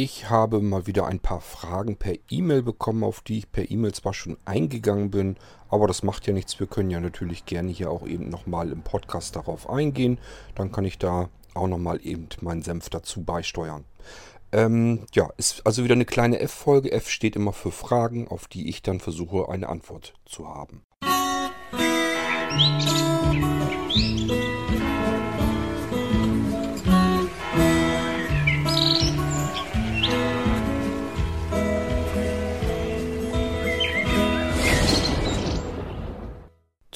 Ich habe mal wieder ein paar Fragen per E-Mail bekommen, auf die ich per E-Mail zwar schon eingegangen bin, aber das macht ja nichts. Wir können ja natürlich gerne hier auch eben nochmal im Podcast darauf eingehen. Dann kann ich da auch nochmal eben meinen Senf dazu beisteuern. Ähm, ja, ist also wieder eine kleine F-Folge. F steht immer für Fragen, auf die ich dann versuche, eine Antwort zu haben.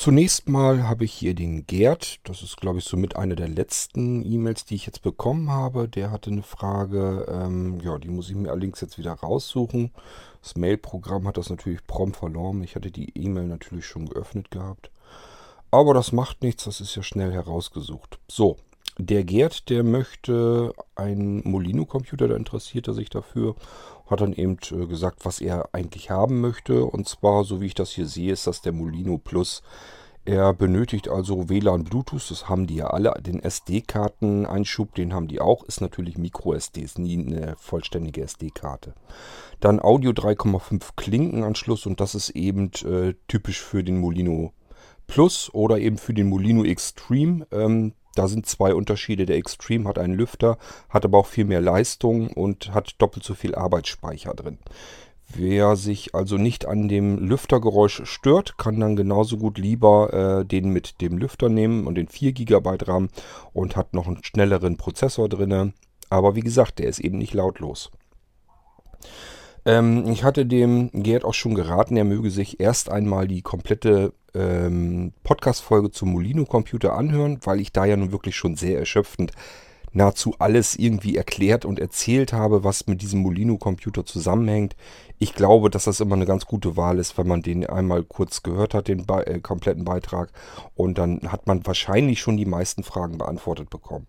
Zunächst mal habe ich hier den Gerd. Das ist, glaube ich, somit eine der letzten E-Mails, die ich jetzt bekommen habe. Der hatte eine Frage. Ähm, ja, die muss ich mir allerdings jetzt wieder raussuchen. Das Mail-Programm hat das natürlich prompt verloren. Ich hatte die E-Mail natürlich schon geöffnet gehabt. Aber das macht nichts. Das ist ja schnell herausgesucht. So, der Gerd, der möchte einen Molino-Computer, da interessiert er sich dafür, hat dann eben äh, gesagt, was er eigentlich haben möchte. Und zwar, so wie ich das hier sehe, ist das der Molino Plus. Er benötigt also WLAN Bluetooth, das haben die ja alle. Den SD-Karten-Einschub, den haben die auch. Ist natürlich Micro-SD, ist nie eine vollständige SD-Karte. Dann Audio 3,5 Klinkenanschluss und das ist eben äh, typisch für den Molino Plus oder eben für den Molino Extreme. Ähm, da sind zwei Unterschiede. Der Extreme hat einen Lüfter, hat aber auch viel mehr Leistung und hat doppelt so viel Arbeitsspeicher drin. Wer sich also nicht an dem Lüftergeräusch stört, kann dann genauso gut lieber äh, den mit dem Lüfter nehmen und den 4 GB RAM und hat noch einen schnelleren Prozessor drin. Aber wie gesagt, der ist eben nicht lautlos. Ähm, ich hatte dem Gerd auch schon geraten, er möge sich erst einmal die komplette ähm, Podcast-Folge zum Molino-Computer anhören, weil ich da ja nun wirklich schon sehr erschöpfend nahezu alles irgendwie erklärt und erzählt habe, was mit diesem Molino-Computer zusammenhängt. Ich glaube, dass das immer eine ganz gute Wahl ist, wenn man den einmal kurz gehört hat, den äh, kompletten Beitrag. Und dann hat man wahrscheinlich schon die meisten Fragen beantwortet bekommen.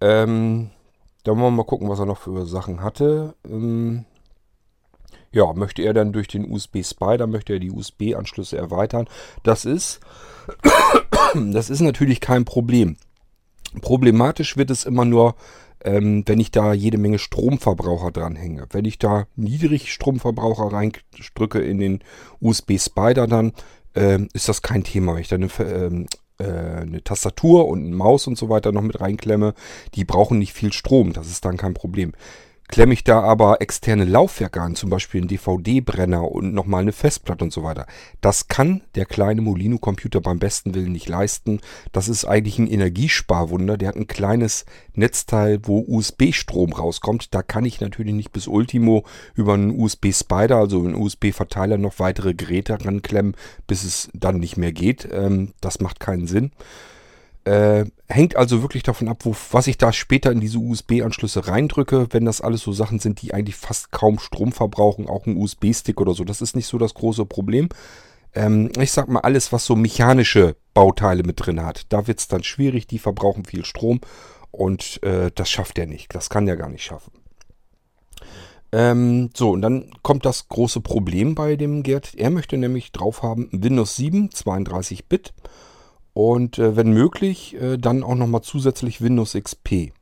Ähm, da wollen wir mal gucken, was er noch für Sachen hatte. Ähm, ja, möchte er dann durch den USB Spider, möchte er die USB-Anschlüsse erweitern. Das ist, das ist natürlich kein Problem. Problematisch wird es immer nur, ähm, wenn ich da jede Menge Stromverbraucher dranhänge. Wenn ich da Niedrigstromverbraucher reindrücke in den USB Spider, dann ähm, ist das kein Thema. Wenn ich da eine, ähm, äh, eine Tastatur und eine Maus und so weiter noch mit reinklemme, die brauchen nicht viel Strom. Das ist dann kein Problem. Klemme ich da aber externe Laufwerke an, zum Beispiel einen DVD-Brenner und nochmal eine Festplatte und so weiter. Das kann der kleine Molino-Computer beim besten Willen nicht leisten. Das ist eigentlich ein Energiesparwunder. Der hat ein kleines Netzteil, wo USB-Strom rauskommt. Da kann ich natürlich nicht bis Ultimo über einen USB-Spider, also einen USB-Verteiler, noch weitere Geräte ranklemmen, bis es dann nicht mehr geht. Ähm, das macht keinen Sinn. Äh, hängt also wirklich davon ab, wo, was ich da später in diese USB-Anschlüsse reindrücke. Wenn das alles so Sachen sind, die eigentlich fast kaum Strom verbrauchen, auch ein USB-Stick oder so, das ist nicht so das große Problem. Ähm, ich sag mal, alles, was so mechanische Bauteile mit drin hat, da wird es dann schwierig, die verbrauchen viel Strom und äh, das schafft er nicht. Das kann er gar nicht schaffen. Ähm, so, und dann kommt das große Problem bei dem Gerd. Er möchte nämlich drauf haben Windows 7, 32-Bit und äh, wenn möglich, äh, dann auch nochmal zusätzlich Windows XP.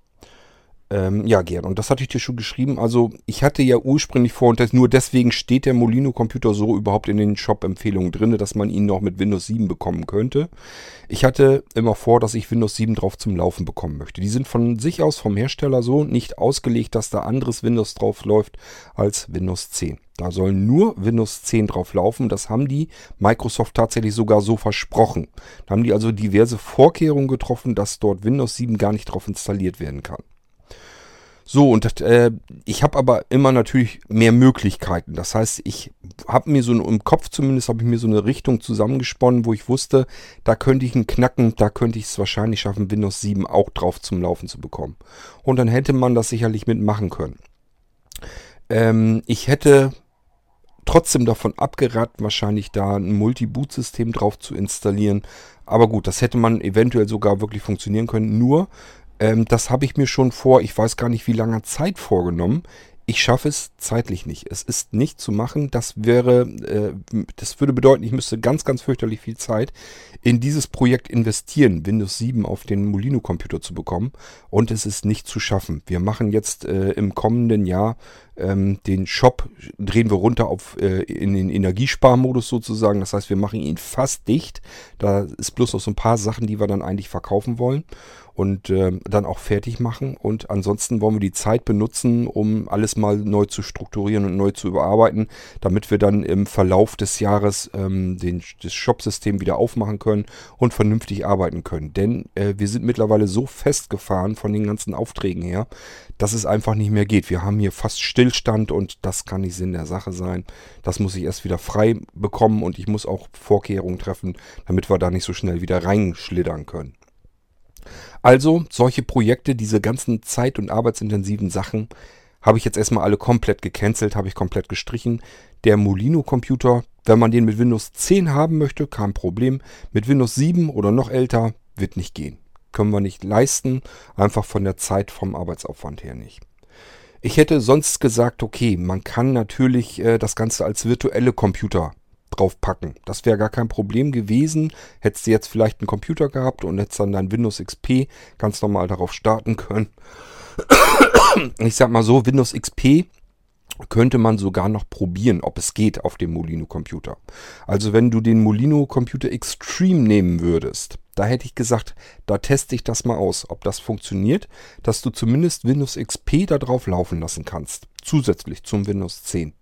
Ähm, ja, gern. Und das hatte ich dir schon geschrieben. Also ich hatte ja ursprünglich vor, und das, nur deswegen steht der Molino-Computer so überhaupt in den Shop-Empfehlungen drin, dass man ihn noch mit Windows 7 bekommen könnte. Ich hatte immer vor, dass ich Windows 7 drauf zum Laufen bekommen möchte. Die sind von sich aus vom Hersteller so nicht ausgelegt, dass da anderes Windows drauf läuft als Windows 10. Da soll nur Windows 10 drauf laufen. Das haben die Microsoft tatsächlich sogar so versprochen. Da haben die also diverse Vorkehrungen getroffen, dass dort Windows 7 gar nicht drauf installiert werden kann. So, und äh, ich habe aber immer natürlich mehr Möglichkeiten. Das heißt, ich habe mir so im Kopf zumindest, habe ich mir so eine Richtung zusammengesponnen, wo ich wusste, da könnte ich einen knacken, da könnte ich es wahrscheinlich schaffen, Windows 7 auch drauf zum Laufen zu bekommen. Und dann hätte man das sicherlich mitmachen können. Ähm, ich hätte trotzdem davon abgeraten, wahrscheinlich da ein Multi-Boot-System drauf zu installieren. Aber gut, das hätte man eventuell sogar wirklich funktionieren können. Nur, ähm, das habe ich mir schon vor, ich weiß gar nicht wie langer Zeit vorgenommen. ich schaffe es zeitlich nicht. Es ist nicht zu machen. Das wäre, äh, das würde bedeuten, ich müsste ganz, ganz fürchterlich viel Zeit in dieses Projekt investieren, Windows 7 auf den Molino-Computer zu bekommen. Und es ist nicht zu schaffen. Wir machen jetzt äh, im kommenden Jahr ähm, den Shop, drehen wir runter auf äh, in den Energiesparmodus sozusagen. Das heißt, wir machen ihn fast dicht. Da ist bloß noch so ein paar Sachen, die wir dann eigentlich verkaufen wollen und äh, dann auch fertig machen. Und ansonsten wollen wir die Zeit benutzen, um alles mal neu zu strukturieren und neu zu überarbeiten, damit wir dann im Verlauf des Jahres ähm, den, das Shop-System wieder aufmachen können und vernünftig arbeiten können. Denn äh, wir sind mittlerweile so festgefahren von den ganzen Aufträgen her, dass es einfach nicht mehr geht. Wir haben hier fast Stillstand und das kann nicht Sinn der Sache sein. Das muss ich erst wieder frei bekommen und ich muss auch Vorkehrungen treffen, damit wir da nicht so schnell wieder reinschlittern können. Also solche Projekte, diese ganzen zeit- und arbeitsintensiven Sachen, habe ich jetzt erstmal alle komplett gecancelt, habe ich komplett gestrichen. Der Molino-Computer, wenn man den mit Windows 10 haben möchte, kein Problem. Mit Windows 7 oder noch älter wird nicht gehen. Können wir nicht leisten, einfach von der Zeit, vom Arbeitsaufwand her nicht. Ich hätte sonst gesagt, okay, man kann natürlich äh, das Ganze als virtuelle Computer draufpacken. Das wäre gar kein Problem gewesen. Hättest du jetzt vielleicht einen Computer gehabt und hättest dann dein Windows XP ganz normal darauf starten können. Ich sag mal so, Windows XP könnte man sogar noch probieren, ob es geht auf dem Molino-Computer. Also wenn du den Molino-Computer Extreme nehmen würdest, da hätte ich gesagt, da teste ich das mal aus, ob das funktioniert, dass du zumindest Windows XP da drauf laufen lassen kannst. Zusätzlich zum Windows 10.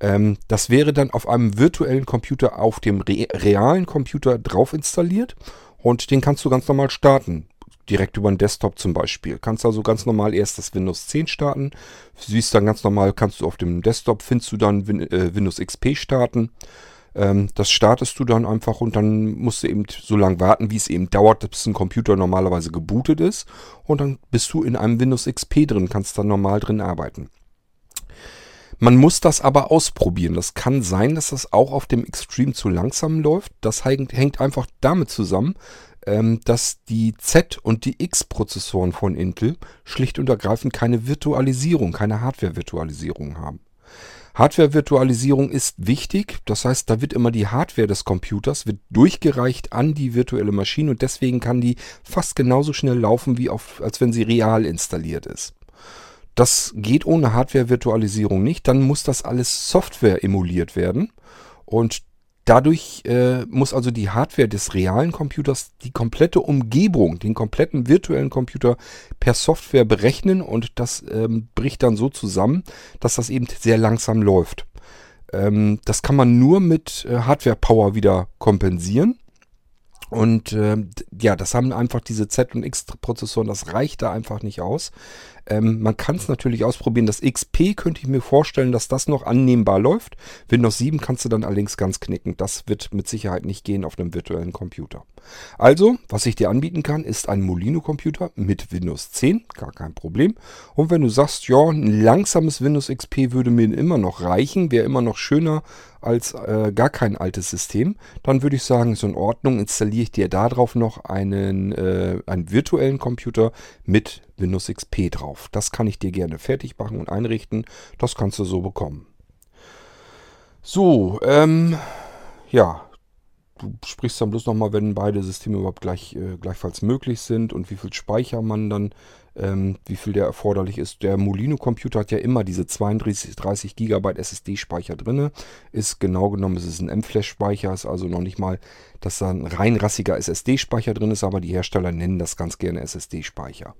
Ähm, das wäre dann auf einem virtuellen Computer auf dem re realen Computer drauf installiert und den kannst du ganz normal starten. Direkt über den Desktop zum Beispiel. Kannst also ganz normal erst das Windows 10 starten. Siehst dann ganz normal, kannst du auf dem Desktop, findest du dann Win äh, Windows XP starten. Ähm, das startest du dann einfach und dann musst du eben so lange warten, wie es eben dauert, bis ein Computer normalerweise gebootet ist. Und dann bist du in einem Windows XP drin, kannst dann normal drin arbeiten. Man muss das aber ausprobieren. Das kann sein, dass das auch auf dem Extreme zu langsam läuft. Das hängt einfach damit zusammen, dass die Z- und die X-Prozessoren von Intel schlicht und ergreifend keine Virtualisierung, keine Hardware-Virtualisierung haben. Hardware-Virtualisierung ist wichtig, das heißt, da wird immer die Hardware des Computers wird durchgereicht an die virtuelle Maschine und deswegen kann die fast genauso schnell laufen, wie auf, als wenn sie real installiert ist. Das geht ohne Hardware-Virtualisierung nicht. Dann muss das alles Software emuliert werden. Und dadurch äh, muss also die Hardware des realen Computers die komplette Umgebung, den kompletten virtuellen Computer per Software berechnen. Und das ähm, bricht dann so zusammen, dass das eben sehr langsam läuft. Ähm, das kann man nur mit äh, Hardware-Power wieder kompensieren. Und äh, ja, das haben einfach diese Z- und X-Prozessoren, das reicht da einfach nicht aus. Ähm, man kann es natürlich ausprobieren. Das XP könnte ich mir vorstellen, dass das noch annehmbar läuft. Windows 7 kannst du dann allerdings ganz knicken. Das wird mit Sicherheit nicht gehen auf einem virtuellen Computer. Also, was ich dir anbieten kann, ist ein Molino-Computer mit Windows 10. Gar kein Problem. Und wenn du sagst, ja, ein langsames Windows XP würde mir immer noch reichen, wäre immer noch schöner als äh, gar kein altes System, dann würde ich sagen, ist in Ordnung, installiere ich dir darauf noch einen, äh, einen virtuellen Computer mit Windows XP drauf. Das kann ich dir gerne fertig machen und einrichten. Das kannst du so bekommen. So, ähm, ja, du sprichst dann bloß nochmal, wenn beide Systeme überhaupt gleich, äh, gleichfalls möglich sind und wie viel Speicher man dann, ähm, wie viel der erforderlich ist. Der Molino-Computer hat ja immer diese 32 30 GB SSD-Speicher drin. Ist genau genommen, es ist ein M-Flash-Speicher, ist also noch nicht mal, dass da ein rein rassiger SSD-Speicher drin ist, aber die Hersteller nennen das ganz gerne SSD-Speicher.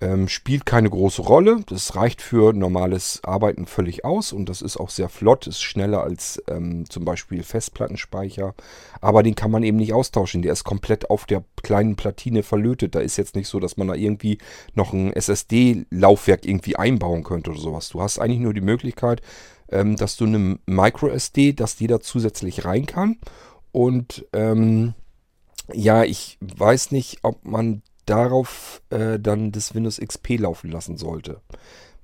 Ähm, spielt keine große Rolle. Das reicht für normales Arbeiten völlig aus und das ist auch sehr flott, ist schneller als ähm, zum Beispiel Festplattenspeicher. Aber den kann man eben nicht austauschen. Der ist komplett auf der kleinen Platine verlötet. Da ist jetzt nicht so, dass man da irgendwie noch ein SSD-Laufwerk irgendwie einbauen könnte oder sowas. Du hast eigentlich nur die Möglichkeit, ähm, dass du eine MicroSD, dass die da zusätzlich rein kann. Und ähm, ja, ich weiß nicht, ob man darauf äh, dann das Windows XP laufen lassen sollte.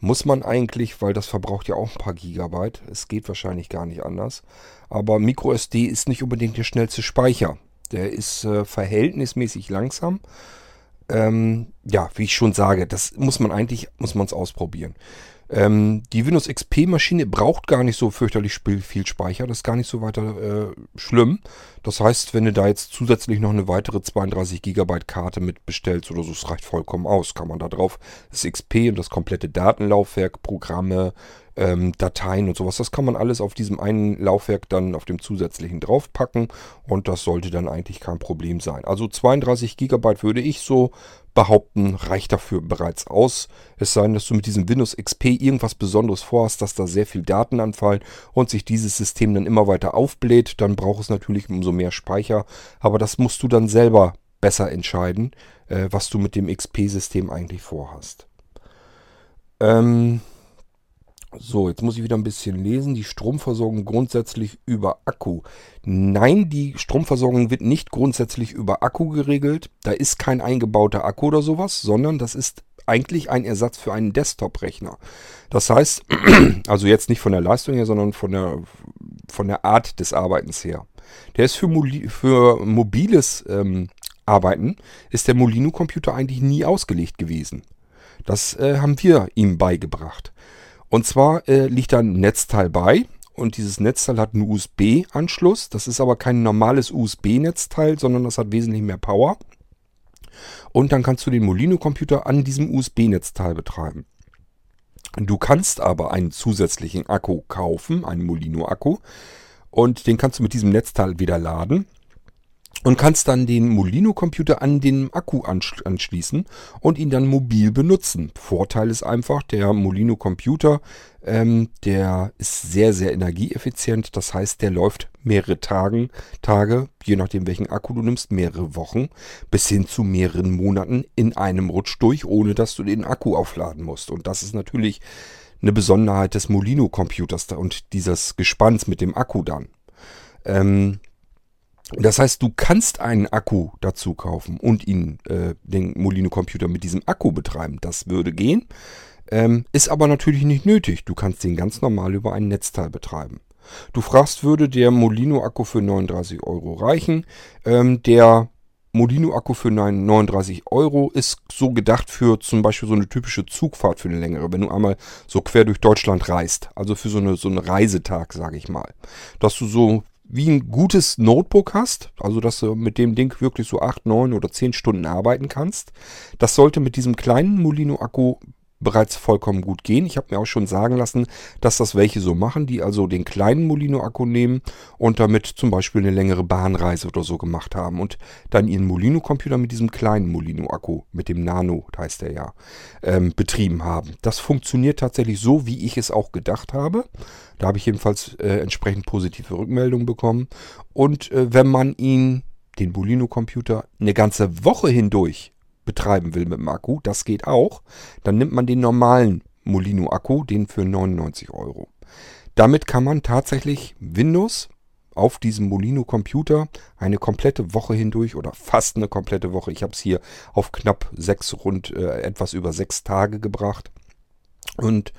Muss man eigentlich, weil das verbraucht ja auch ein paar Gigabyte. Es geht wahrscheinlich gar nicht anders. Aber MicroSD ist nicht unbedingt der schnellste Speicher. Der ist äh, verhältnismäßig langsam. Ähm, ja, wie ich schon sage, das muss man eigentlich, muss man es ausprobieren. Ähm, die Windows XP-Maschine braucht gar nicht so fürchterlich viel Speicher. Das ist gar nicht so weiter äh, schlimm. Das heißt, wenn du da jetzt zusätzlich noch eine weitere 32 GB Karte mit bestellst oder so, es reicht vollkommen aus. Kann man da drauf das XP und das komplette Datenlaufwerk, Programme, ähm, Dateien und sowas, das kann man alles auf diesem einen Laufwerk dann auf dem zusätzlichen draufpacken und das sollte dann eigentlich kein Problem sein. Also 32 GB würde ich so behaupten, reicht dafür bereits aus. Es sei denn, dass du mit diesem Windows XP irgendwas Besonderes vorhast, dass da sehr viel Daten anfallen und sich dieses System dann immer weiter aufbläht, dann braucht es natürlich umso mehr Speicher. Aber das musst du dann selber besser entscheiden, äh, was du mit dem XP-System eigentlich vorhast. Ähm, so, jetzt muss ich wieder ein bisschen lesen. Die Stromversorgung grundsätzlich über Akku. Nein, die Stromversorgung wird nicht grundsätzlich über Akku geregelt. Da ist kein eingebauter Akku oder sowas, sondern das ist eigentlich ein Ersatz für einen Desktop-Rechner. Das heißt, also jetzt nicht von der Leistung her, sondern von der, von der Art des Arbeitens her. Der ist für, für mobiles ähm, Arbeiten, ist der Molino-Computer eigentlich nie ausgelegt gewesen. Das äh, haben wir ihm beigebracht. Und zwar äh, liegt da ein Netzteil bei und dieses Netzteil hat einen USB-Anschluss. Das ist aber kein normales USB-Netzteil, sondern das hat wesentlich mehr Power. Und dann kannst du den Molino-Computer an diesem USB-Netzteil betreiben. Du kannst aber einen zusätzlichen Akku kaufen, einen Molino-Akku. Und den kannst du mit diesem Netzteil wieder laden und kannst dann den Molino-Computer an den Akku anschließen und ihn dann mobil benutzen. Vorteil ist einfach, der Molino-Computer, ähm, der ist sehr, sehr energieeffizient. Das heißt, der läuft mehrere Tagen, Tage, je nachdem welchen Akku du nimmst, mehrere Wochen bis hin zu mehreren Monaten in einem Rutsch durch, ohne dass du den Akku aufladen musst. Und das ist natürlich eine Besonderheit des Molino-Computers und dieses Gespanns mit dem Akku dann. Ähm, das heißt, du kannst einen Akku dazu kaufen und ihn, äh, den Molino-Computer mit diesem Akku betreiben. Das würde gehen. Ähm, ist aber natürlich nicht nötig. Du kannst den ganz normal über ein Netzteil betreiben. Du fragst, würde der Molino-Akku für 39 Euro reichen? Ähm, der Molino-Akku für 39 Euro ist so gedacht für zum Beispiel so eine typische Zugfahrt für eine längere, wenn du einmal so quer durch Deutschland reist. Also für so, eine, so einen Reisetag, sage ich mal. Dass du so wie ein gutes Notebook hast, also dass du mit dem Ding wirklich so 8, 9 oder 10 Stunden arbeiten kannst. Das sollte mit diesem kleinen Molino-Akku bereits vollkommen gut gehen. Ich habe mir auch schon sagen lassen, dass das welche so machen, die also den kleinen Molino-Akku nehmen und damit zum Beispiel eine längere Bahnreise oder so gemacht haben und dann ihren Molino-Computer mit diesem kleinen Molino-Akku, mit dem Nano, heißt der ja, ähm, betrieben haben. Das funktioniert tatsächlich so, wie ich es auch gedacht habe. Da habe ich jedenfalls äh, entsprechend positive Rückmeldungen bekommen. Und äh, wenn man ihn, den Molino-Computer, eine ganze Woche hindurch betreiben will mit dem Akku, das geht auch, dann nimmt man den normalen Molino-Akku, den für 99 Euro. Damit kann man tatsächlich Windows auf diesem Molino-Computer eine komplette Woche hindurch oder fast eine komplette Woche. Ich habe es hier auf knapp sechs, rund äh, etwas über sechs Tage gebracht. Und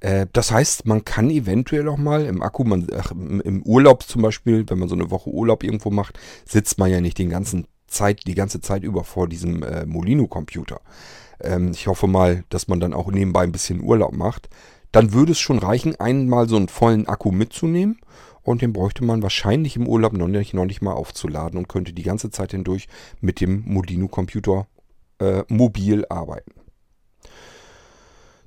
äh, das heißt, man kann eventuell auch mal im Akku, man, ach, im Urlaub zum Beispiel, wenn man so eine Woche Urlaub irgendwo macht, sitzt man ja nicht den ganzen Zeit, die ganze Zeit über vor diesem äh, Molino-Computer. Ähm, ich hoffe mal, dass man dann auch nebenbei ein bisschen Urlaub macht. Dann würde es schon reichen, einmal so einen vollen Akku mitzunehmen und den bräuchte man wahrscheinlich im Urlaub noch nicht, noch nicht mal aufzuladen und könnte die ganze Zeit hindurch mit dem Molino-Computer äh, mobil arbeiten.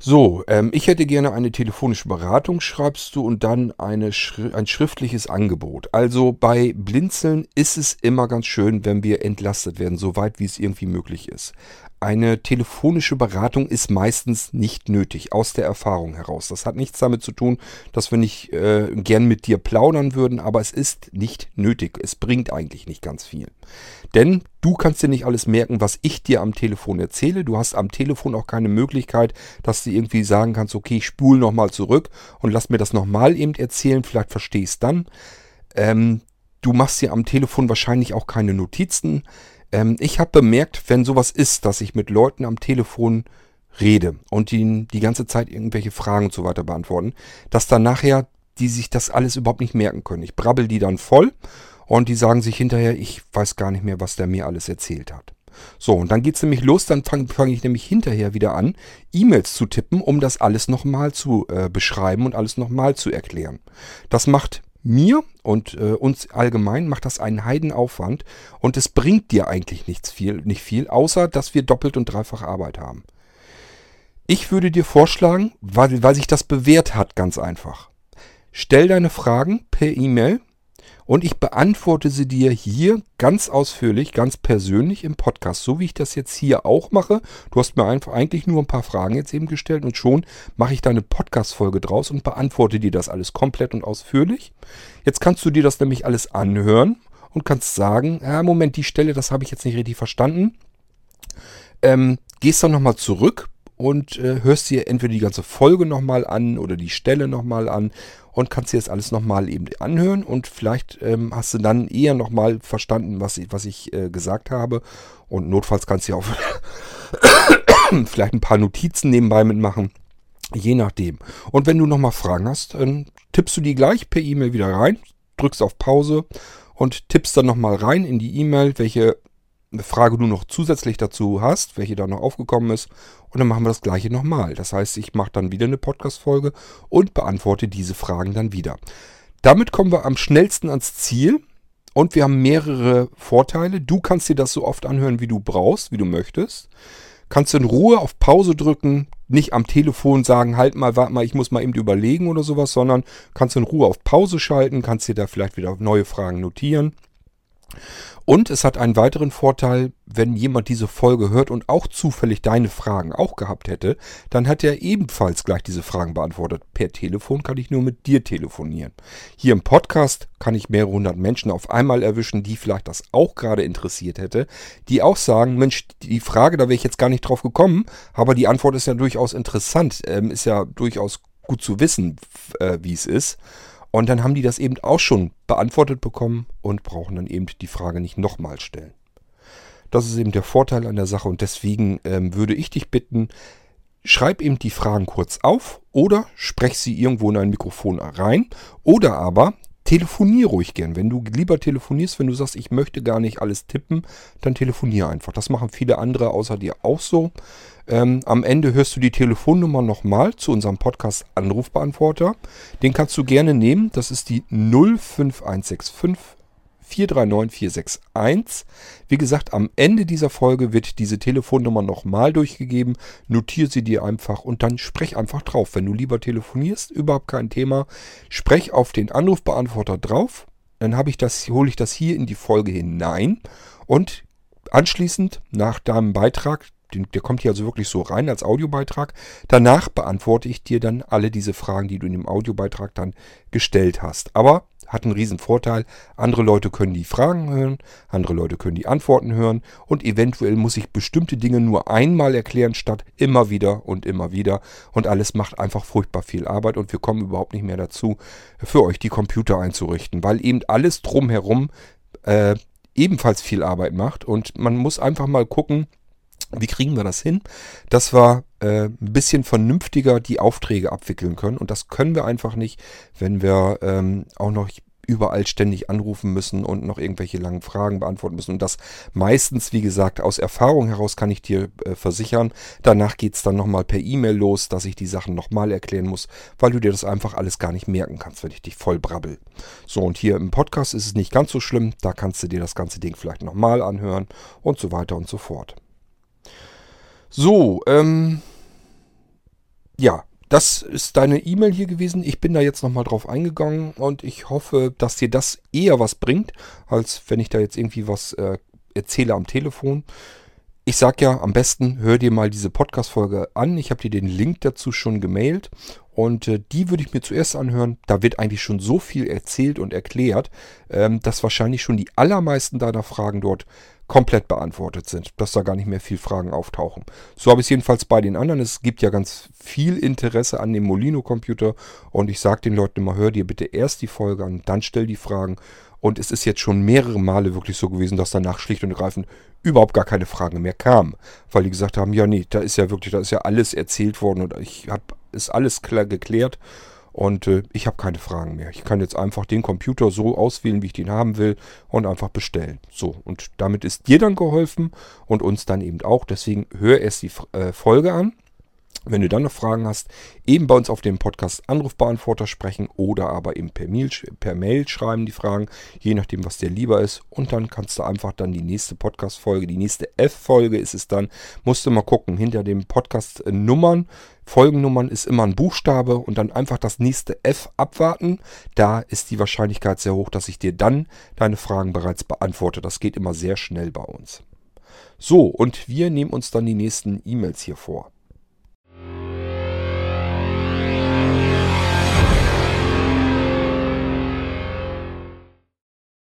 So, ähm, ich hätte gerne eine telefonische Beratung, schreibst du, und dann Schri ein schriftliches Angebot. Also bei Blinzeln ist es immer ganz schön, wenn wir entlastet werden, soweit wie es irgendwie möglich ist. Eine telefonische Beratung ist meistens nicht nötig, aus der Erfahrung heraus. Das hat nichts damit zu tun, dass wir nicht äh, gern mit dir plaudern würden, aber es ist nicht nötig. Es bringt eigentlich nicht ganz viel. Denn du kannst dir nicht alles merken, was ich dir am Telefon erzähle. Du hast am Telefon auch keine Möglichkeit, dass du irgendwie sagen kannst, okay, ich spule nochmal zurück und lass mir das nochmal eben erzählen, vielleicht verstehst dann. Ähm, du machst dir am Telefon wahrscheinlich auch keine Notizen. Ähm, ich habe bemerkt, wenn sowas ist, dass ich mit Leuten am Telefon rede und die die ganze Zeit irgendwelche Fragen und so weiter beantworten, dass dann nachher die sich das alles überhaupt nicht merken können. Ich brabbel die dann voll und die sagen sich hinterher, ich weiß gar nicht mehr, was der mir alles erzählt hat. So, und dann geht's nämlich los, dann fange fang ich nämlich hinterher wieder an, E-Mails zu tippen, um das alles nochmal zu äh, beschreiben und alles nochmal zu erklären. Das macht mir und äh, uns allgemein macht das einen Heidenaufwand und es bringt dir eigentlich nichts viel, nicht viel, außer dass wir doppelt und dreifach Arbeit haben. Ich würde dir vorschlagen, weil, weil sich das bewährt hat, ganz einfach. Stell deine Fragen per E-Mail und ich beantworte sie dir hier ganz ausführlich, ganz persönlich im Podcast, so wie ich das jetzt hier auch mache. Du hast mir einfach eigentlich nur ein paar Fragen jetzt eben gestellt und schon mache ich da eine Podcast-Folge draus und beantworte dir das alles komplett und ausführlich. Jetzt kannst du dir das nämlich alles anhören und kannst sagen, ja, Moment, die Stelle, das habe ich jetzt nicht richtig verstanden. Ähm, gehst dann nochmal zurück und äh, hörst dir entweder die ganze Folge nochmal an oder die Stelle nochmal an und kannst dir das alles nochmal eben anhören und vielleicht ähm, hast du dann eher nochmal verstanden, was ich, was ich äh, gesagt habe und notfalls kannst du ja auch vielleicht ein paar Notizen nebenbei mitmachen. Je nachdem. Und wenn du nochmal Fragen hast, dann tippst du die gleich per E-Mail wieder rein, drückst auf Pause und tippst dann nochmal rein in die E-Mail, welche Frage du noch zusätzlich dazu hast, welche da noch aufgekommen ist. Und dann machen wir das gleiche nochmal. Das heißt, ich mache dann wieder eine Podcast-Folge und beantworte diese Fragen dann wieder. Damit kommen wir am schnellsten ans Ziel. Und wir haben mehrere Vorteile. Du kannst dir das so oft anhören, wie du brauchst, wie du möchtest. Kannst du in Ruhe auf Pause drücken, nicht am Telefon sagen, halt mal, warte mal, ich muss mal eben überlegen oder sowas, sondern kannst du in Ruhe auf Pause schalten, kannst dir da vielleicht wieder neue Fragen notieren. Und es hat einen weiteren Vorteil, wenn jemand diese Folge hört und auch zufällig deine Fragen auch gehabt hätte, dann hat er ebenfalls gleich diese Fragen beantwortet. Per Telefon kann ich nur mit dir telefonieren. Hier im Podcast kann ich mehrere hundert Menschen auf einmal erwischen, die vielleicht das auch gerade interessiert hätte, die auch sagen, Mensch, die Frage, da wäre ich jetzt gar nicht drauf gekommen, aber die Antwort ist ja durchaus interessant, ähm, ist ja durchaus gut zu wissen, äh, wie es ist. Und dann haben die das eben auch schon beantwortet bekommen und brauchen dann eben die Frage nicht nochmal stellen. Das ist eben der Vorteil an der Sache und deswegen ähm, würde ich dich bitten, schreib eben die Fragen kurz auf oder sprech sie irgendwo in ein Mikrofon rein oder aber telefonier ruhig gern. Wenn du lieber telefonierst, wenn du sagst, ich möchte gar nicht alles tippen, dann telefonier einfach. Das machen viele andere außer dir auch so. Ähm, am Ende hörst du die Telefonnummer nochmal zu unserem Podcast Anrufbeantworter. Den kannst du gerne nehmen. Das ist die 05165 439 461. Wie gesagt, am Ende dieser Folge wird diese Telefonnummer nochmal durchgegeben. Notier sie dir einfach und dann sprech einfach drauf. Wenn du lieber telefonierst, überhaupt kein Thema. Sprech auf den Anrufbeantworter drauf. Dann habe ich das, hole ich das hier in die Folge hinein und anschließend nach deinem Beitrag der kommt hier also wirklich so rein als Audiobeitrag. Danach beantworte ich dir dann alle diese Fragen, die du in dem Audiobeitrag dann gestellt hast. Aber hat einen riesen Vorteil. Andere Leute können die Fragen hören, andere Leute können die Antworten hören und eventuell muss ich bestimmte Dinge nur einmal erklären, statt immer wieder und immer wieder. Und alles macht einfach furchtbar viel Arbeit und wir kommen überhaupt nicht mehr dazu, für euch die Computer einzurichten, weil eben alles drumherum äh, ebenfalls viel Arbeit macht und man muss einfach mal gucken, wie kriegen wir das hin, dass wir äh, ein bisschen vernünftiger die Aufträge abwickeln können? Und das können wir einfach nicht, wenn wir ähm, auch noch überall ständig anrufen müssen und noch irgendwelche langen Fragen beantworten müssen. Und das meistens, wie gesagt, aus Erfahrung heraus kann ich dir äh, versichern. Danach geht's dann nochmal per E-Mail los, dass ich die Sachen nochmal erklären muss, weil du dir das einfach alles gar nicht merken kannst, wenn ich dich voll brabbel. So, und hier im Podcast ist es nicht ganz so schlimm. Da kannst du dir das ganze Ding vielleicht nochmal anhören und so weiter und so fort. So, ähm, ja, das ist deine E-Mail hier gewesen. Ich bin da jetzt nochmal drauf eingegangen und ich hoffe, dass dir das eher was bringt, als wenn ich da jetzt irgendwie was äh, erzähle am Telefon. Ich sag ja, am besten hör dir mal diese Podcast-Folge an. Ich habe dir den Link dazu schon gemailt und äh, die würde ich mir zuerst anhören. Da wird eigentlich schon so viel erzählt und erklärt, ähm, dass wahrscheinlich schon die allermeisten deiner Fragen dort komplett beantwortet sind, dass da gar nicht mehr viel Fragen auftauchen. So habe ich es jedenfalls bei den anderen. Es gibt ja ganz viel Interesse an dem Molino-Computer und ich sage den Leuten immer, hör dir bitte erst die Folge an, dann stell die Fragen. Und es ist jetzt schon mehrere Male wirklich so gewesen, dass danach schlicht und ergreifend überhaupt gar keine Fragen mehr kamen. Weil die gesagt haben, ja nee, da ist ja wirklich, da ist ja alles erzählt worden und ich habe ist alles klar geklärt. Und äh, ich habe keine Fragen mehr. Ich kann jetzt einfach den Computer so auswählen, wie ich den haben will und einfach bestellen. So, und damit ist dir dann geholfen und uns dann eben auch. Deswegen hör erst die äh, Folge an. Wenn du dann noch Fragen hast, eben bei uns auf dem Podcast Anrufbeantworter sprechen oder aber eben per Mail, per Mail schreiben die Fragen, je nachdem, was dir lieber ist. Und dann kannst du einfach dann die nächste Podcast-Folge, die nächste F-Folge ist es dann, musst du mal gucken, hinter den Podcast-Nummern, Folgennummern ist immer ein Buchstabe und dann einfach das nächste F abwarten. Da ist die Wahrscheinlichkeit sehr hoch, dass ich dir dann deine Fragen bereits beantworte. Das geht immer sehr schnell bei uns. So, und wir nehmen uns dann die nächsten E-Mails hier vor.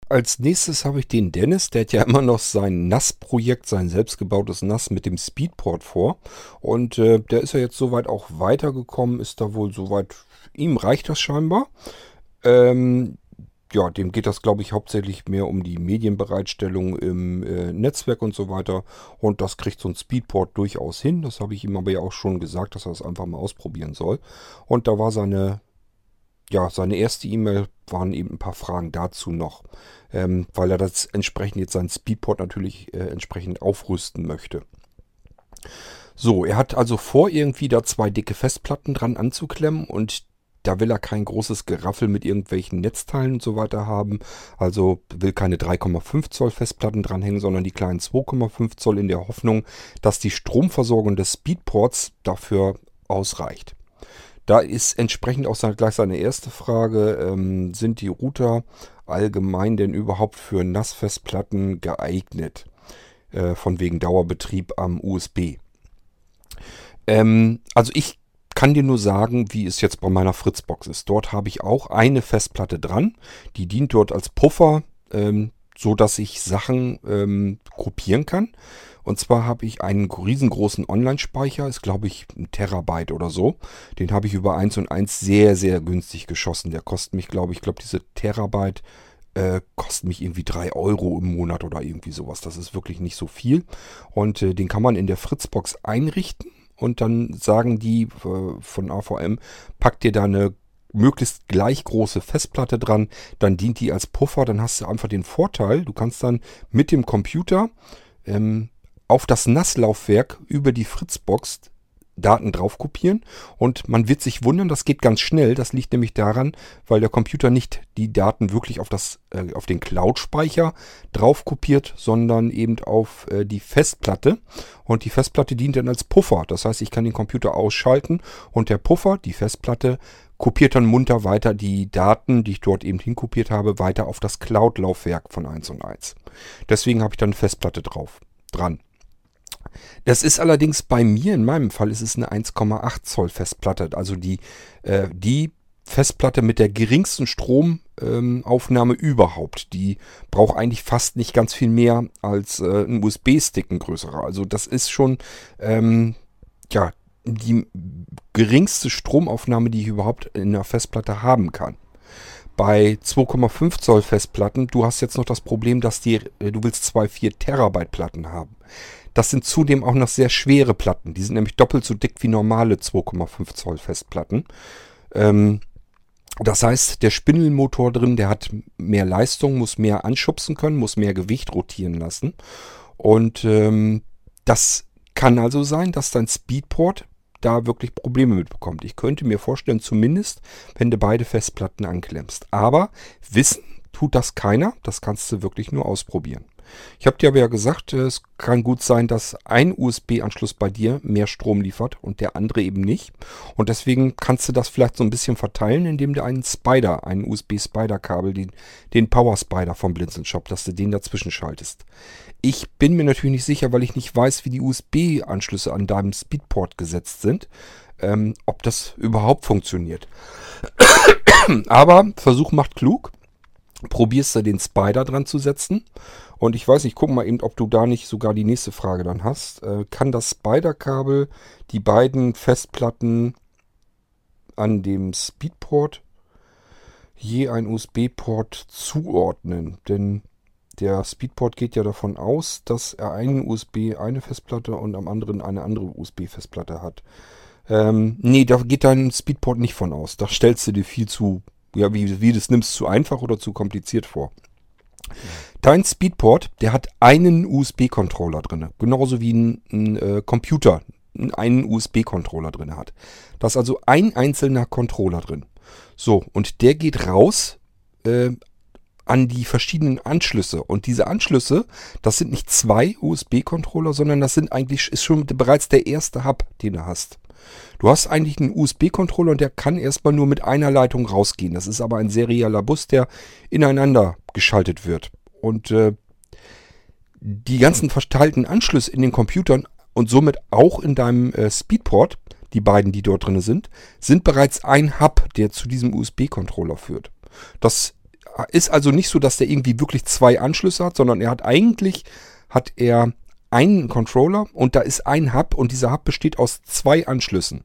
Als nächstes habe ich den Dennis, der hat ja immer noch sein NAS-Projekt, sein selbstgebautes NAS mit dem Speedport vor. Und äh, der ist ja jetzt soweit auch weitergekommen, ist da wohl soweit, ihm reicht das scheinbar. Ähm, ja, dem geht das, glaube ich, hauptsächlich mehr um die Medienbereitstellung im äh, Netzwerk und so weiter. Und das kriegt so ein Speedport durchaus hin. Das habe ich ihm aber ja auch schon gesagt, dass er es das einfach mal ausprobieren soll. Und da war seine ja, seine erste E-Mail waren eben ein paar Fragen dazu noch, ähm, weil er das entsprechend jetzt seinen Speedport natürlich äh, entsprechend aufrüsten möchte. So, er hat also vor, irgendwie da zwei dicke Festplatten dran anzuklemmen und da will er kein großes Geraffel mit irgendwelchen Netzteilen und so weiter haben. Also will keine 3,5 Zoll Festplatten dranhängen, sondern die kleinen 2,5 Zoll in der Hoffnung, dass die Stromversorgung des Speedports dafür ausreicht. Da ist entsprechend auch gleich seine erste Frage, ähm, sind die Router allgemein denn überhaupt für Nassfestplatten geeignet? Äh, von wegen Dauerbetrieb am USB. Ähm, also ich kann dir nur sagen, wie es jetzt bei meiner Fritzbox ist. Dort habe ich auch eine Festplatte dran. Die dient dort als Puffer, ähm, so ich Sachen ähm, kopieren kann. Und zwar habe ich einen riesengroßen Online-Speicher, ist glaube ich ein Terabyte oder so. Den habe ich über 1 und 1 sehr, sehr günstig geschossen. Der kostet mich, glaube ich, glaube diese Terabyte äh, kostet mich irgendwie 3 Euro im Monat oder irgendwie sowas. Das ist wirklich nicht so viel. Und äh, den kann man in der Fritzbox einrichten. Und dann sagen die äh, von AVM, packt dir da eine möglichst gleich große Festplatte dran, dann dient die als Puffer, dann hast du einfach den Vorteil, du kannst dann mit dem Computer ähm, auf das NAS-Laufwerk über die Fritzbox Daten drauf kopieren und man wird sich wundern, das geht ganz schnell. Das liegt nämlich daran, weil der Computer nicht die Daten wirklich auf, das, äh, auf den Cloud-Speicher drauf kopiert, sondern eben auf äh, die Festplatte. Und die Festplatte dient dann als Puffer. Das heißt, ich kann den Computer ausschalten und der Puffer, die Festplatte, kopiert dann munter weiter die Daten, die ich dort eben hinkopiert habe, weiter auf das Cloud-Laufwerk von 1 und 1. Deswegen habe ich dann eine Festplatte drauf, dran. Das ist allerdings bei mir, in meinem Fall, ist es eine 1,8 Zoll Festplatte. Also die, äh, die Festplatte mit der geringsten Stromaufnahme ähm, überhaupt. Die braucht eigentlich fast nicht ganz viel mehr als äh, ein USB-Stick, ein größerer. Also das ist schon, ähm, ja, die geringste Stromaufnahme, die ich überhaupt in einer Festplatte haben kann. Bei 2,5 Zoll Festplatten, du hast jetzt noch das Problem, dass die, äh, du willst zwei 4 Terabyte Platten haben. Das sind zudem auch noch sehr schwere Platten. Die sind nämlich doppelt so dick wie normale 2,5 Zoll Festplatten. Ähm, das heißt, der Spindelmotor drin, der hat mehr Leistung, muss mehr anschubsen können, muss mehr Gewicht rotieren lassen. Und ähm, das kann also sein, dass dein Speedport da wirklich Probleme mitbekommt. Ich könnte mir vorstellen, zumindest, wenn du beide Festplatten anklemmst. Aber wissen tut das keiner. Das kannst du wirklich nur ausprobieren. Ich habe dir aber ja gesagt, es kann gut sein, dass ein USB-Anschluss bei dir mehr Strom liefert und der andere eben nicht. Und deswegen kannst du das vielleicht so ein bisschen verteilen, indem du einen Spider, einen USB-Spider-Kabel, den, den Power Spider vom Blinzeln-Shop, dass du den dazwischen schaltest. Ich bin mir natürlich nicht sicher, weil ich nicht weiß, wie die USB-Anschlüsse an deinem Speedport gesetzt sind, ähm, ob das überhaupt funktioniert. aber Versuch macht klug. Probierst du den Spider dran zu setzen und ich weiß nicht, guck mal eben, ob du da nicht sogar die nächste Frage dann hast. Äh, kann das Spider-Kabel die beiden Festplatten an dem Speedport je ein USB-Port zuordnen? Denn der Speedport geht ja davon aus, dass er einen USB eine Festplatte und am anderen eine andere USB-Festplatte hat. Ähm, nee, da geht dein Speedport nicht von aus. Da stellst du dir viel zu, ja, wie, wie du es nimmst, zu einfach oder zu kompliziert vor. Dein Speedport, der hat einen USB-Controller drin. Genauso wie ein, ein äh, Computer einen USB-Controller drin hat. Da ist also ein einzelner Controller drin. So, und der geht raus äh, an die verschiedenen Anschlüsse. Und diese Anschlüsse, das sind nicht zwei USB-Controller, sondern das sind eigentlich, ist schon bereits der erste Hub, den du hast. Du hast eigentlich einen USB-Controller und der kann erstmal nur mit einer Leitung rausgehen. Das ist aber ein serieller Bus, der ineinander geschaltet wird. Und äh, die ganzen verteilten Anschlüsse in den Computern und somit auch in deinem äh, Speedport, die beiden, die dort drin sind, sind bereits ein Hub, der zu diesem USB-Controller führt. Das ist also nicht so, dass der irgendwie wirklich zwei Anschlüsse hat, sondern er hat eigentlich hat er einen Controller und da ist ein Hub und dieser Hub besteht aus zwei Anschlüssen.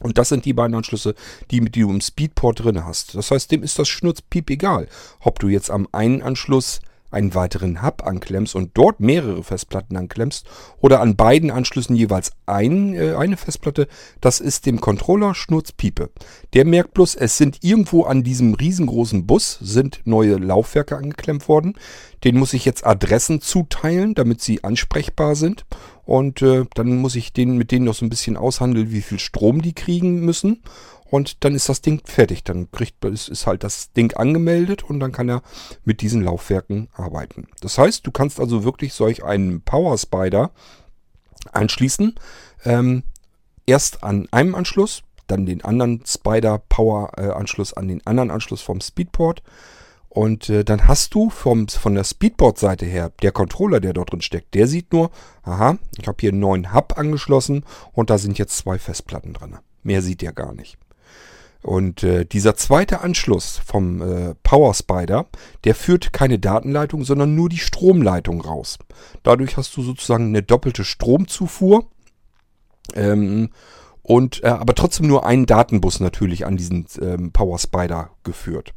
Und das sind die beiden Anschlüsse, die, die du im Speedport drin hast. Das heißt, dem ist das Schnurzpiep egal, ob du jetzt am einen Anschluss einen weiteren Hub anklemmst und dort mehrere Festplatten anklemmst oder an beiden Anschlüssen jeweils ein, äh, eine Festplatte, das ist dem Controller Schnurzpiepe. Der merkt bloß, es sind irgendwo an diesem riesengroßen Bus sind neue Laufwerke angeklemmt worden. Den muss ich jetzt Adressen zuteilen, damit sie ansprechbar sind. Und äh, dann muss ich den, mit denen noch so ein bisschen aushandeln, wie viel Strom die kriegen müssen. Und dann ist das Ding fertig. Dann kriegt ist, ist halt das Ding angemeldet und dann kann er mit diesen Laufwerken arbeiten. Das heißt, du kannst also wirklich solch einen Power Spider anschließen. Ähm, erst an einem Anschluss, dann den anderen Spider Power äh, Anschluss an den anderen Anschluss vom Speedport. Und äh, dann hast du vom, von der Speedboard-Seite her, der Controller, der dort drin steckt, der sieht nur, aha, ich habe hier einen neuen Hub angeschlossen und da sind jetzt zwei Festplatten drin. Mehr sieht er gar nicht. Und äh, dieser zweite Anschluss vom äh, Power Spider, der führt keine Datenleitung, sondern nur die Stromleitung raus. Dadurch hast du sozusagen eine doppelte Stromzufuhr. Ähm, und äh, aber trotzdem nur einen Datenbus natürlich an diesen ähm, Power Spider geführt.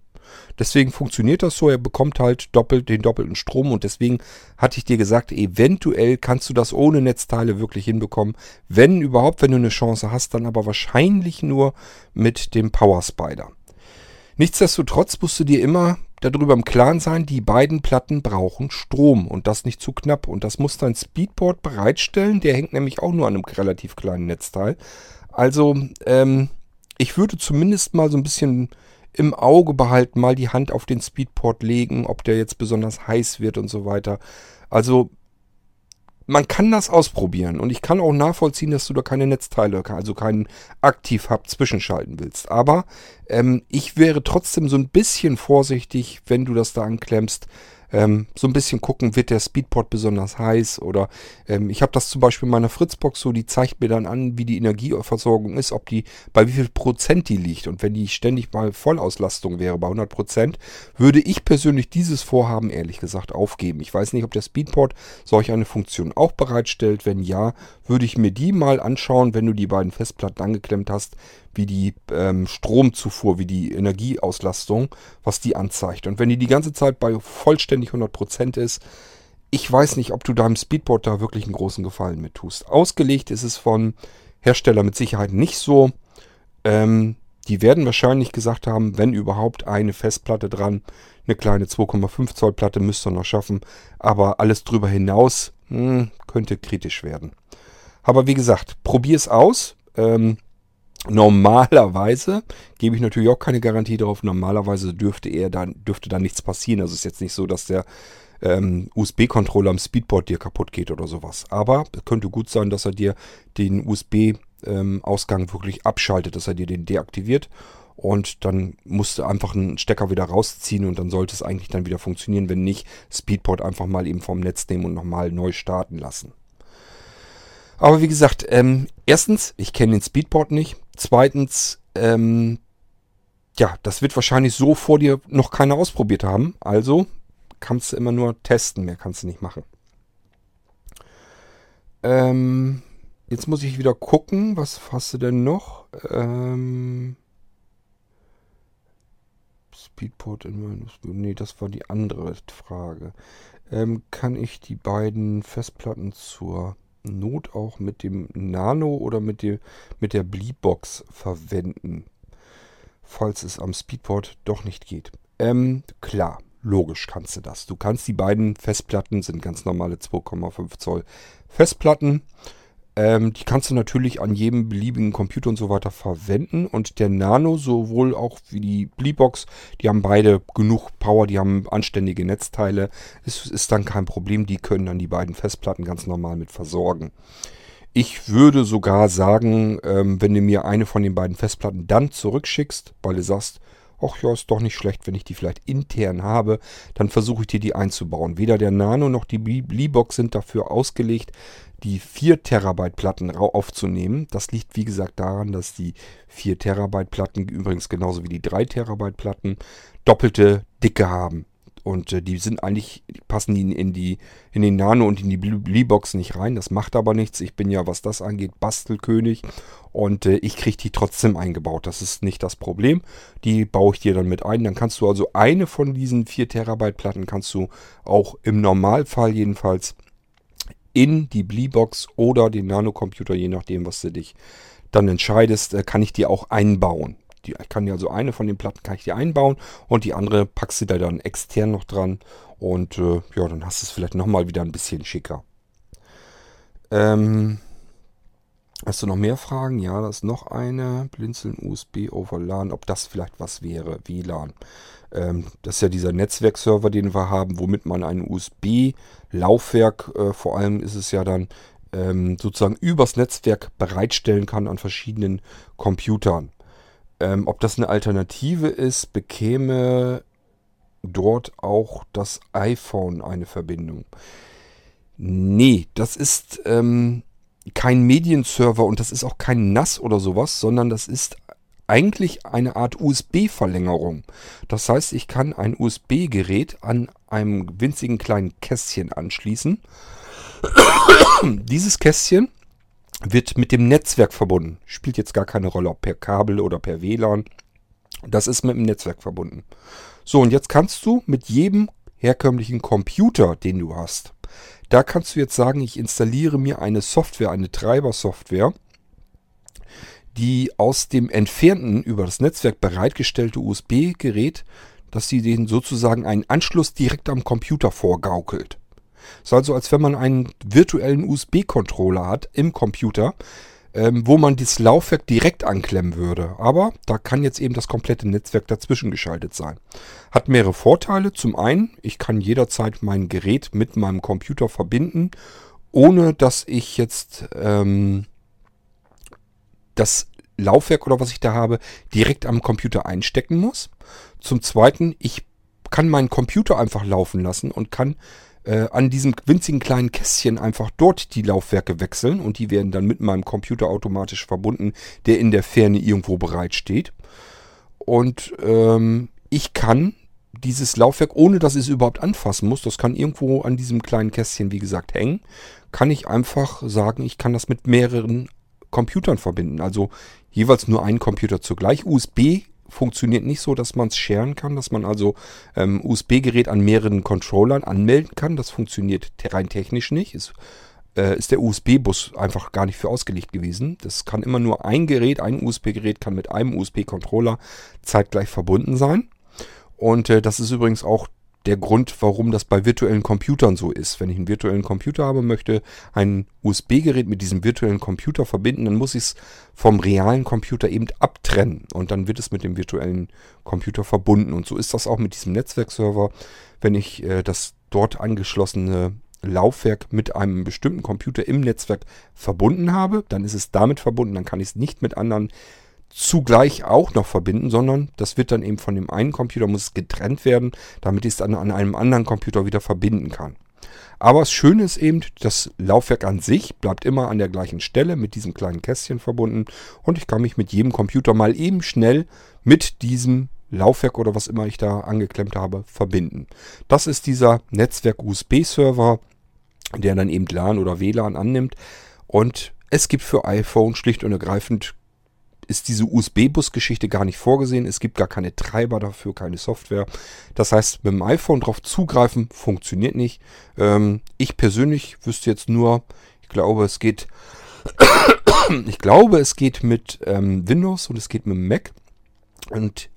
Deswegen funktioniert das so. Er bekommt halt doppelt den doppelten Strom und deswegen hatte ich dir gesagt, eventuell kannst du das ohne Netzteile wirklich hinbekommen. Wenn überhaupt, wenn du eine Chance hast, dann aber wahrscheinlich nur mit dem Power Spider. Nichtsdestotrotz musst du dir immer darüber im Klaren sein, die beiden Platten brauchen Strom und das nicht zu knapp. Und das muss dein Speedport bereitstellen. Der hängt nämlich auch nur an einem relativ kleinen Netzteil. Also, ähm, ich würde zumindest mal so ein bisschen im Auge behalten, mal die Hand auf den Speedport legen, ob der jetzt besonders heiß wird und so weiter. Also man kann das ausprobieren und ich kann auch nachvollziehen, dass du da keine Netzteile, also keinen Aktiv-Hub zwischenschalten willst. Aber ähm, ich wäre trotzdem so ein bisschen vorsichtig, wenn du das da anklemmst, ähm, so ein bisschen gucken, wird der Speedport besonders heiß oder ähm, ich habe das zum Beispiel in meiner Fritzbox so, die zeigt mir dann an, wie die Energieversorgung ist, ob die, bei wie viel Prozent die liegt und wenn die ständig bei Vollauslastung wäre, bei 100 Prozent, würde ich persönlich dieses Vorhaben ehrlich gesagt aufgeben. Ich weiß nicht, ob der Speedport solch eine Funktion auch bereitstellt. Wenn ja, würde ich mir die mal anschauen, wenn du die beiden Festplatten angeklemmt hast, wie die ähm, Stromzufuhr, wie die Energieauslastung, was die anzeigt. Und wenn die die ganze Zeit bei vollständig 100% ist, ich weiß nicht, ob du deinem Speedboard da wirklich einen großen Gefallen mit tust. Ausgelegt ist es von Hersteller mit Sicherheit nicht so. Ähm, die werden wahrscheinlich gesagt haben, wenn überhaupt eine Festplatte dran, eine kleine 2,5 Zoll Platte müsst ihr noch schaffen, aber alles drüber hinaus mh, hm, könnte kritisch werden. Aber wie gesagt, probier es aus. Ähm, Normalerweise gebe ich natürlich auch keine Garantie darauf. Normalerweise dürfte er dann, dürfte dann nichts passieren. Also es ist jetzt nicht so, dass der ähm, USB-Controller am Speedboard dir kaputt geht oder sowas. Aber es könnte gut sein, dass er dir den USB-Ausgang ähm, wirklich abschaltet, dass er dir den deaktiviert. Und dann musst du einfach einen Stecker wieder rausziehen und dann sollte es eigentlich dann wieder funktionieren. Wenn nicht, Speedport einfach mal eben vom Netz nehmen und nochmal neu starten lassen. Aber wie gesagt, ähm, erstens, ich kenne den Speedport nicht. Zweitens, ähm, ja, das wird wahrscheinlich so vor dir noch keiner ausprobiert haben. Also kannst du immer nur testen, mehr kannst du nicht machen. Ähm, jetzt muss ich wieder gucken, was hast du denn noch? Ähm, Speedport in Nee, das war die andere Frage. Ähm, kann ich die beiden Festplatten zur Not auch mit dem Nano oder mit, dem, mit der Bleebox verwenden, falls es am Speedport doch nicht geht. Ähm, klar, logisch kannst du das. Du kannst die beiden Festplatten, sind ganz normale 2,5 Zoll Festplatten, ähm, die kannst du natürlich an jedem beliebigen Computer und so weiter verwenden. Und der Nano, sowohl auch wie die Bleebox, die haben beide genug Power, die haben anständige Netzteile. Es ist dann kein Problem, die können dann die beiden Festplatten ganz normal mit versorgen. Ich würde sogar sagen, ähm, wenn du mir eine von den beiden Festplatten dann zurückschickst, weil du sagst, ach ja, ist doch nicht schlecht, wenn ich die vielleicht intern habe, dann versuche ich dir die einzubauen. Weder der Nano noch die Bleebox sind dafür ausgelegt, die 4 Terabyte Platten aufzunehmen. Das liegt wie gesagt daran, dass die 4 Terabyte Platten, übrigens genauso wie die 3 Terabyte Platten, doppelte Dicke haben. Und äh, die sind eigentlich, die passen in, in, die, in den Nano und in die Blee-Box nicht rein. Das macht aber nichts. Ich bin ja, was das angeht, Bastelkönig. Und äh, ich kriege die trotzdem eingebaut. Das ist nicht das Problem. Die baue ich dir dann mit ein. Dann kannst du also eine von diesen 4 Terabyte Platten kannst du auch im Normalfall jedenfalls in die Bleebox oder den Nanocomputer, je nachdem, was du dich dann entscheidest, äh, kann ich die auch einbauen. Die, ich kann dir also eine von den Platten kann ich dir einbauen und die andere packst du da dann extern noch dran und äh, ja, dann hast du es vielleicht nochmal wieder ein bisschen schicker. Ähm, hast du noch mehr Fragen? Ja, da ist noch eine. Blinzeln USB over LAN, ob das vielleicht was wäre, WLAN. Ähm, das ist ja dieser Netzwerkserver, den wir haben, womit man ein USB-Laufwerk, äh, vor allem ist es ja dann ähm, sozusagen übers Netzwerk bereitstellen kann an verschiedenen Computern. Ähm, ob das eine Alternative ist, bekäme dort auch das iPhone eine Verbindung. Nee, das ist ähm, kein Medienserver und das ist auch kein NAS oder sowas, sondern das ist eigentlich eine Art USB-Verlängerung. Das heißt, ich kann ein USB-Gerät an einem winzigen kleinen Kästchen anschließen. Dieses Kästchen wird mit dem Netzwerk verbunden. Spielt jetzt gar keine Rolle, ob per Kabel oder per WLAN. Das ist mit dem Netzwerk verbunden. So, und jetzt kannst du mit jedem herkömmlichen Computer, den du hast, da kannst du jetzt sagen, ich installiere mir eine Software, eine Treibersoftware, die aus dem entfernten, über das Netzwerk bereitgestellte USB-Gerät, dass sie den sozusagen einen Anschluss direkt am Computer vorgaukelt. Es ist also, als wenn man einen virtuellen USB-Controller hat im Computer, ähm, wo man das Laufwerk direkt anklemmen würde. Aber da kann jetzt eben das komplette Netzwerk dazwischen geschaltet sein. Hat mehrere Vorteile. Zum einen, ich kann jederzeit mein Gerät mit meinem Computer verbinden, ohne dass ich jetzt ähm, das Laufwerk oder was ich da habe direkt am Computer einstecken muss. Zum Zweiten, ich kann meinen Computer einfach laufen lassen und kann äh, an diesem winzigen kleinen Kästchen einfach dort die Laufwerke wechseln und die werden dann mit meinem Computer automatisch verbunden, der in der Ferne irgendwo bereitsteht. Und ähm, ich kann dieses Laufwerk, ohne dass ich es überhaupt anfassen muss, das kann irgendwo an diesem kleinen Kästchen, wie gesagt, hängen, kann ich einfach sagen, ich kann das mit mehreren Computern verbinden. Also jeweils nur einen Computer zugleich. USB funktioniert nicht so, dass man es sharen kann, dass man also ähm, USB-Gerät an mehreren Controllern anmelden kann. Das funktioniert rein technisch nicht. Ist, äh, ist der USB-Bus einfach gar nicht für ausgelegt gewesen. Das kann immer nur ein Gerät, ein USB-Gerät kann mit einem USB-Controller zeitgleich verbunden sein. Und äh, das ist übrigens auch der Grund, warum das bei virtuellen Computern so ist. Wenn ich einen virtuellen Computer habe, möchte ein USB-Gerät mit diesem virtuellen Computer verbinden, dann muss ich es vom realen Computer eben abtrennen und dann wird es mit dem virtuellen Computer verbunden. Und so ist das auch mit diesem Netzwerkserver. Wenn ich äh, das dort angeschlossene Laufwerk mit einem bestimmten Computer im Netzwerk verbunden habe, dann ist es damit verbunden, dann kann ich es nicht mit anderen zugleich auch noch verbinden, sondern das wird dann eben von dem einen Computer, muss getrennt werden, damit ich es dann an einem anderen Computer wieder verbinden kann. Aber das Schöne ist eben, das Laufwerk an sich bleibt immer an der gleichen Stelle mit diesem kleinen Kästchen verbunden und ich kann mich mit jedem Computer mal eben schnell mit diesem Laufwerk oder was immer ich da angeklemmt habe, verbinden. Das ist dieser Netzwerk-USB-Server, der dann eben LAN oder WLAN annimmt und es gibt für iPhone schlicht und ergreifend ist diese USB-Bus-Geschichte gar nicht vorgesehen. Es gibt gar keine Treiber dafür, keine Software. Das heißt, mit dem iPhone drauf zugreifen funktioniert nicht. Ähm, ich persönlich wüsste jetzt nur, Ich glaube, es geht. ich glaube, es geht mit ähm, Windows und es geht mit Mac. Und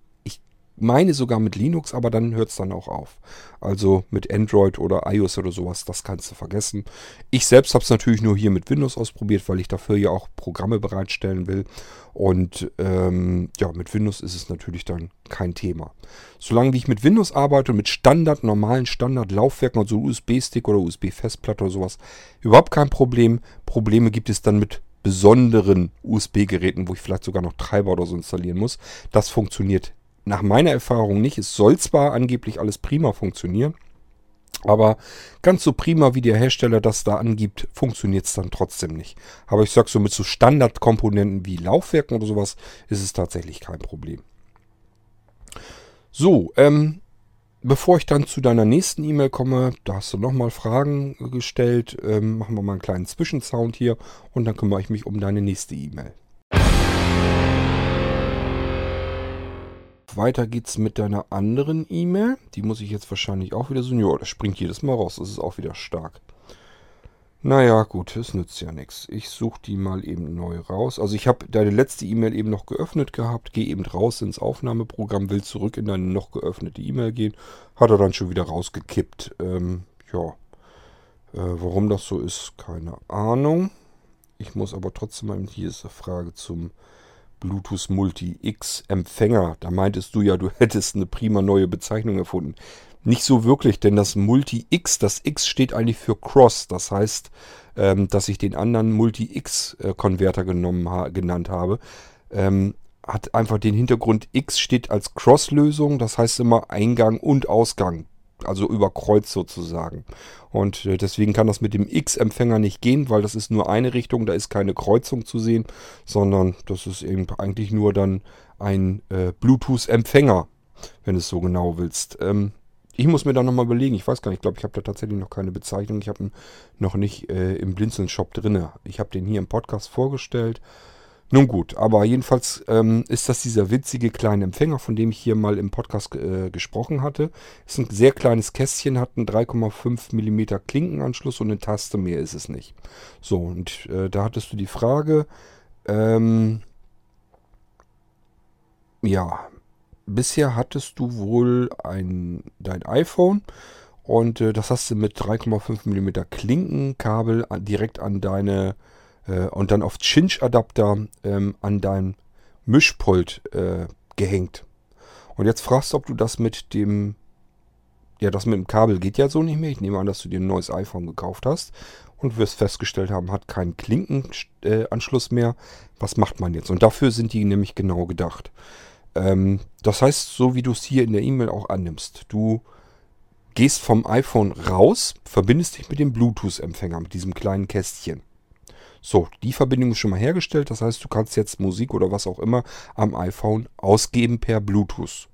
meine sogar mit Linux, aber dann hört es dann auch auf. Also mit Android oder iOS oder sowas, das kannst du vergessen. Ich selbst habe es natürlich nur hier mit Windows ausprobiert, weil ich dafür ja auch Programme bereitstellen will. Und ähm, ja, mit Windows ist es natürlich dann kein Thema. Solange wie ich mit Windows arbeite, mit Standard, normalen Standard-Laufwerken, also USB-Stick oder USB-Festplatte oder sowas, überhaupt kein Problem. Probleme gibt es dann mit besonderen USB-Geräten, wo ich vielleicht sogar noch Treiber oder so installieren muss. Das funktioniert nach meiner Erfahrung nicht. Es soll zwar angeblich alles prima funktionieren, aber ganz so prima, wie der Hersteller das da angibt, funktioniert es dann trotzdem nicht. Aber ich sag so, mit so Standardkomponenten wie Laufwerken oder sowas ist es tatsächlich kein Problem. So, ähm, bevor ich dann zu deiner nächsten E-Mail komme, da hast du nochmal Fragen gestellt, ähm, machen wir mal einen kleinen Zwischensound hier und dann kümmere ich mich um deine nächste E-Mail. Weiter geht's mit deiner anderen E-Mail. Die muss ich jetzt wahrscheinlich auch wieder so. Ja, das springt jedes Mal raus. Das ist auch wieder stark. Naja, gut, das nützt ja nichts. Ich suche die mal eben neu raus. Also ich habe deine letzte E-Mail eben noch geöffnet gehabt. Gehe eben raus ins Aufnahmeprogramm, will zurück in deine noch geöffnete E-Mail gehen. Hat er dann schon wieder rausgekippt. Ähm, ja, äh, warum das so ist, keine Ahnung. Ich muss aber trotzdem mal, hier ist eine Frage zum Bluetooth Multi-X Empfänger. Da meintest du ja, du hättest eine prima neue Bezeichnung erfunden. Nicht so wirklich, denn das Multi-X, das X steht eigentlich für Cross. Das heißt, ähm, dass ich den anderen Multi-X-Konverter genommen ha genannt habe. Ähm, hat einfach den Hintergrund X steht als Cross-Lösung. Das heißt immer Eingang und Ausgang also über Kreuz sozusagen. Und äh, deswegen kann das mit dem X-Empfänger nicht gehen, weil das ist nur eine Richtung, da ist keine Kreuzung zu sehen, sondern das ist eben eigentlich nur dann ein äh, Bluetooth-Empfänger, wenn du es so genau willst. Ähm, ich muss mir da nochmal überlegen, ich weiß gar nicht, ich glaube, ich habe da tatsächlich noch keine Bezeichnung, ich habe ihn noch nicht äh, im Blinzeln-Shop drin. Ich habe den hier im Podcast vorgestellt nun gut, aber jedenfalls ähm, ist das dieser witzige kleine Empfänger, von dem ich hier mal im Podcast äh, gesprochen hatte. Ist ein sehr kleines Kästchen, hat einen 3,5 mm Klinkenanschluss und eine Taste, mehr ist es nicht. So, und äh, da hattest du die Frage, ähm, ja, bisher hattest du wohl ein, dein iPhone und äh, das hast du mit 3,5 mm Klinkenkabel direkt an deine äh, und dann auf Cinch-Adapter ähm, an dein Mischpult äh, gehängt. Und jetzt fragst du, ob du das mit dem, ja, das mit dem Kabel geht ja so nicht mehr. Ich nehme an, dass du dir ein neues iPhone gekauft hast und wirst festgestellt haben, hat keinen Klinkenanschluss äh, mehr. Was macht man jetzt? Und dafür sind die nämlich genau gedacht. Ähm, das heißt, so wie du es hier in der E-Mail auch annimmst, du gehst vom iPhone raus, verbindest dich mit dem Bluetooth-Empfänger, mit diesem kleinen Kästchen. So, die Verbindung ist schon mal hergestellt. Das heißt, du kannst jetzt Musik oder was auch immer am iPhone ausgeben per Bluetooth.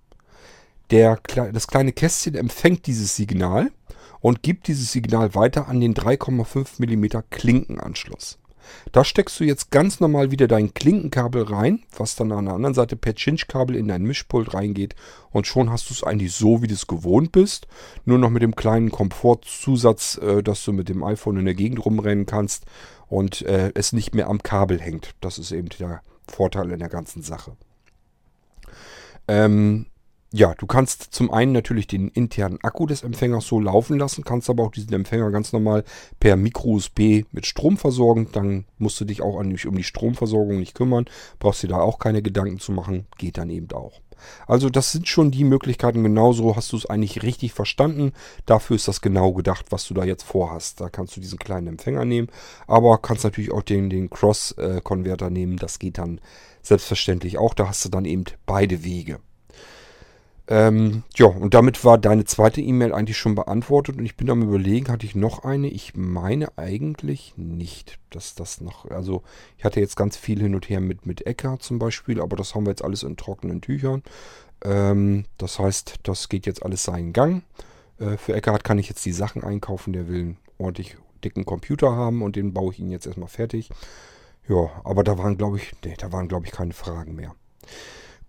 Der, das kleine Kästchen empfängt dieses Signal und gibt dieses Signal weiter an den 3,5 mm Klinkenanschluss. Da steckst du jetzt ganz normal wieder dein Klinkenkabel rein, was dann an der anderen Seite per Cinch-Kabel in dein Mischpult reingeht. Und schon hast du es eigentlich so, wie du es gewohnt bist. Nur noch mit dem kleinen Komfortzusatz, äh, dass du mit dem iPhone in der Gegend rumrennen kannst und äh, es nicht mehr am Kabel hängt. Das ist eben der Vorteil in der ganzen Sache. Ähm, ja, du kannst zum einen natürlich den internen Akku des Empfängers so laufen lassen, kannst aber auch diesen Empfänger ganz normal per Micro-USB mit Strom versorgen. Dann musst du dich auch um die Stromversorgung nicht kümmern, brauchst dir da auch keine Gedanken zu machen, geht dann eben auch. Also das sind schon die Möglichkeiten, genauso hast du es eigentlich richtig verstanden. Dafür ist das genau gedacht, was du da jetzt vorhast. Da kannst du diesen kleinen Empfänger nehmen, aber kannst natürlich auch den, den Cross-Konverter nehmen. Das geht dann selbstverständlich auch. Da hast du dann eben beide Wege. Ähm, ja, und damit war deine zweite E-Mail eigentlich schon beantwortet und ich bin am überlegen, hatte ich noch eine? Ich meine eigentlich nicht, dass das noch, also ich hatte jetzt ganz viel hin und her mit, mit Ecker zum Beispiel, aber das haben wir jetzt alles in trockenen Tüchern. Ähm, das heißt, das geht jetzt alles seinen Gang. Äh, für Eckhard kann ich jetzt die Sachen einkaufen, der will einen ordentlich dicken Computer haben und den baue ich ihn jetzt erstmal fertig. Ja, aber da waren, glaube ich, nee, da waren, glaube ich, keine Fragen mehr.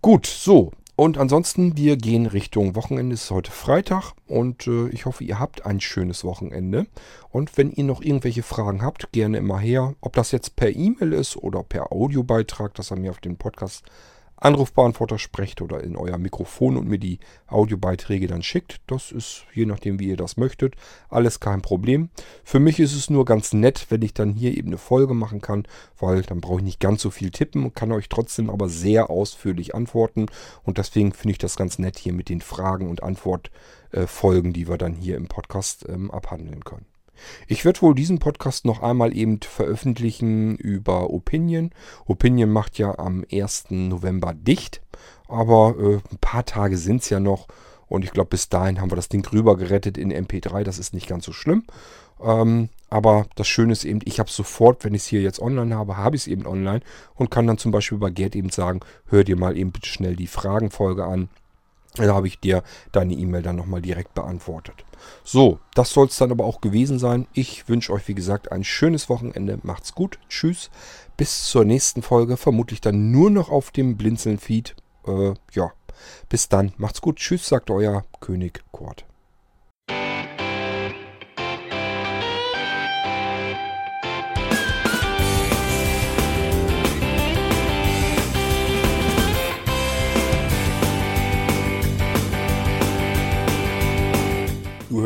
Gut, so, Und ansonsten, wir gehen Richtung Wochenende. Es ist heute Freitag und äh, ich hoffe, ihr habt ein schönes Wochenende. Und wenn ihr noch irgendwelche Fragen habt, gerne immer her. Ob das jetzt per E-Mail ist oder per Audiobeitrag, dass ihr mir auf den Podcast Anrufbeantworter sprecht oder in euer Mikrofon und mir die Audiobeiträge dann schickt. Das ist je nachdem, wie ihr das möchtet, alles kein Problem. Für mich ist es nur ganz nett, wenn ich dann hier eben eine Folge machen kann, weil dann brauche ich nicht ganz so viel tippen und kann euch trotzdem aber sehr ausführlich antworten. Und deswegen finde ich das ganz nett hier mit den Fragen und Antwortfolgen, die wir dann hier im Podcast ähm, abhandeln können. Ich werde wohl diesen Podcast noch einmal eben veröffentlichen über Opinion. Opinion macht ja am 1. November dicht, aber äh, ein paar Tage sind es ja noch. Und ich glaube, bis dahin haben wir das Ding rüber gerettet in MP3. Das ist nicht ganz so schlimm. Ähm, aber das Schöne ist eben, ich habe sofort, wenn ich es hier jetzt online habe, habe ich es eben online und kann dann zum Beispiel bei Gerd eben sagen, hör dir mal eben bitte schnell die Fragenfolge an. Da habe ich dir deine E-Mail dann nochmal direkt beantwortet. So, das soll es dann aber auch gewesen sein. Ich wünsche euch, wie gesagt, ein schönes Wochenende. Macht's gut. Tschüss. Bis zur nächsten Folge. Vermutlich dann nur noch auf dem Blinzeln-Feed. Äh, ja, bis dann. Macht's gut. Tschüss, sagt euer König Kurt.